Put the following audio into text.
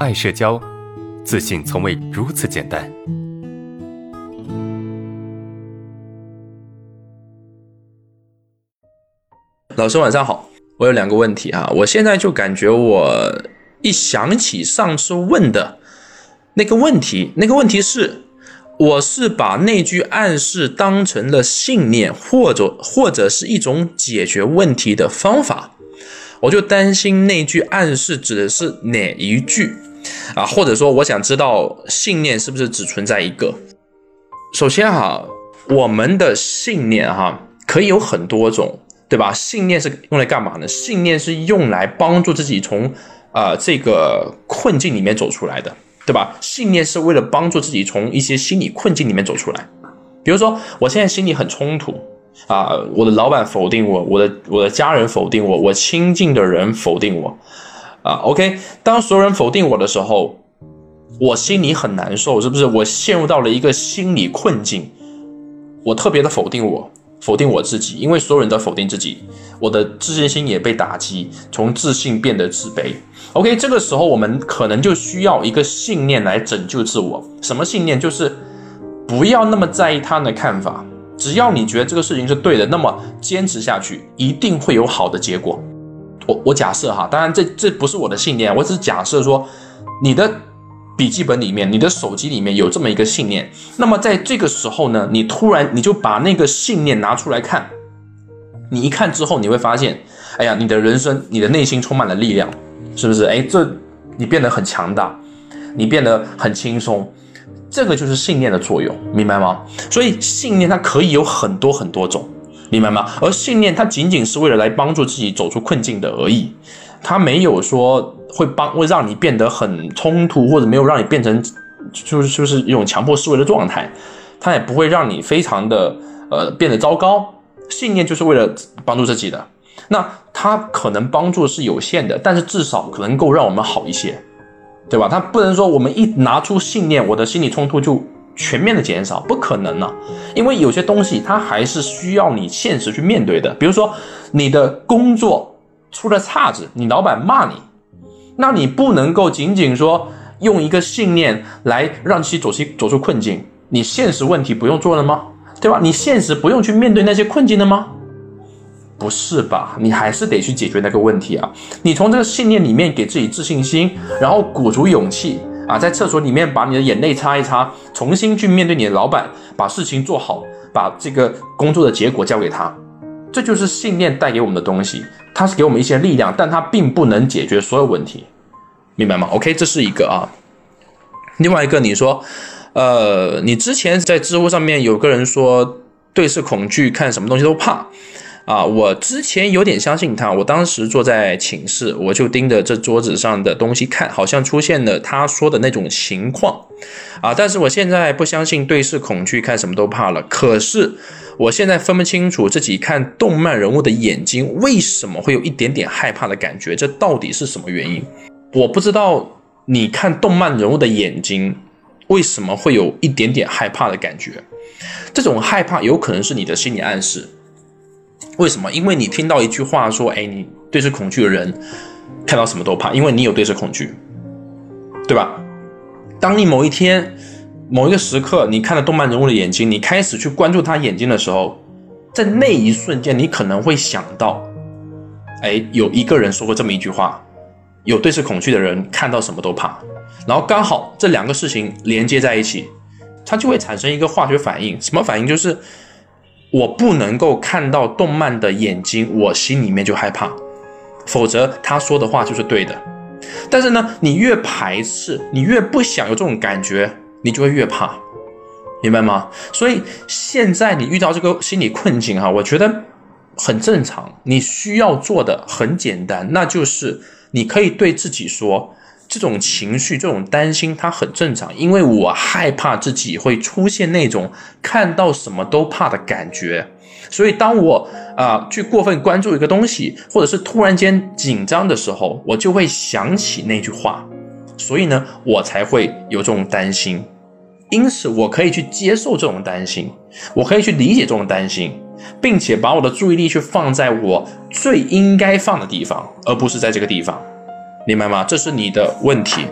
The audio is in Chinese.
爱社交，自信从未如此简单。老师晚上好，我有两个问题啊，我现在就感觉我一想起上次问的那个问题，那个问题是，我是把那句暗示当成了信念，或者或者是一种解决问题的方法。我就担心那句暗示指的是哪一句啊？或者说，我想知道信念是不是只存在一个？首先哈，我们的信念哈可以有很多种，对吧？信念是用来干嘛呢？信念是用来帮助自己从啊这个困境里面走出来的，对吧？信念是为了帮助自己从一些心理困境里面走出来。比如说，我现在心里很冲突。啊，我的老板否定我，我的我的家人否定我，我亲近的人否定我，啊，OK，当所有人否定我的时候，我心里很难受，是不是？我陷入到了一个心理困境，我特别的否定我，否定我自己，因为所有人都否定自己，我的自信心也被打击，从自信变得自卑。OK，这个时候我们可能就需要一个信念来拯救自我，什么信念？就是不要那么在意他人的看法。只要你觉得这个事情是对的，那么坚持下去一定会有好的结果。我我假设哈，当然这这不是我的信念，我只是假设说，你的笔记本里面、你的手机里面有这么一个信念。那么在这个时候呢，你突然你就把那个信念拿出来看，你一看之后，你会发现，哎呀，你的人生、你的内心充满了力量，是不是？哎，这你变得很强大，你变得很轻松。这个就是信念的作用，明白吗？所以信念它可以有很多很多种，明白吗？而信念它仅仅是为了来帮助自己走出困境的而已，它没有说会帮会让你变得很冲突，或者没有让你变成就是就是一种强迫思维的状态，它也不会让你非常的呃变得糟糕。信念就是为了帮助自己的，那它可能帮助是有限的，但是至少可能够让我们好一些。对吧？他不能说我们一拿出信念，我的心理冲突就全面的减少，不可能呢。因为有些东西它还是需要你现实去面对的。比如说你的工作出了岔子，你老板骂你，那你不能够仅仅说用一个信念来让其走出走出困境，你现实问题不用做了吗？对吧？你现实不用去面对那些困境了吗？不是吧？你还是得去解决那个问题啊！你从这个信念里面给自己自信心，然后鼓足勇气啊，在厕所里面把你的眼泪擦一擦，重新去面对你的老板，把事情做好，把这个工作的结果交给他。这就是信念带给我们的东西，它是给我们一些力量，但它并不能解决所有问题，明白吗？OK，这是一个啊。另外一个，你说，呃，你之前在知乎上面有个人说，对视恐惧，看什么东西都怕。啊，我之前有点相信他，我当时坐在寝室，我就盯着这桌子上的东西看，好像出现了他说的那种情况，啊，但是我现在不相信对视恐惧，看什么都怕了。可是我现在分不清楚自己看动漫人物的眼睛为什么会有一点点害怕的感觉，这到底是什么原因？我不知道你看动漫人物的眼睛为什么会有一点点害怕的感觉，这种害怕有可能是你的心理暗示。为什么？因为你听到一句话说：“哎，你对视恐惧的人看到什么都怕，因为你有对视恐惧，对吧？”当你某一天、某一个时刻，你看了动漫人物的眼睛，你开始去关注他眼睛的时候，在那一瞬间，你可能会想到：“哎，有一个人说过这么一句话，有对视恐惧的人看到什么都怕。”然后刚好这两个事情连接在一起，它就会产生一个化学反应。什么反应？就是。我不能够看到动漫的眼睛，我心里面就害怕，否则他说的话就是对的。但是呢，你越排斥，你越不想有这种感觉，你就会越怕，明白吗？所以现在你遇到这个心理困境哈，我觉得很正常。你需要做的很简单，那就是你可以对自己说。这种情绪、这种担心，它很正常，因为我害怕自己会出现那种看到什么都怕的感觉，所以当我啊去过分关注一个东西，或者是突然间紧张的时候，我就会想起那句话，所以呢，我才会有这种担心。因此，我可以去接受这种担心，我可以去理解这种担心，并且把我的注意力去放在我最应该放的地方，而不是在这个地方。明白吗？这是你的问题。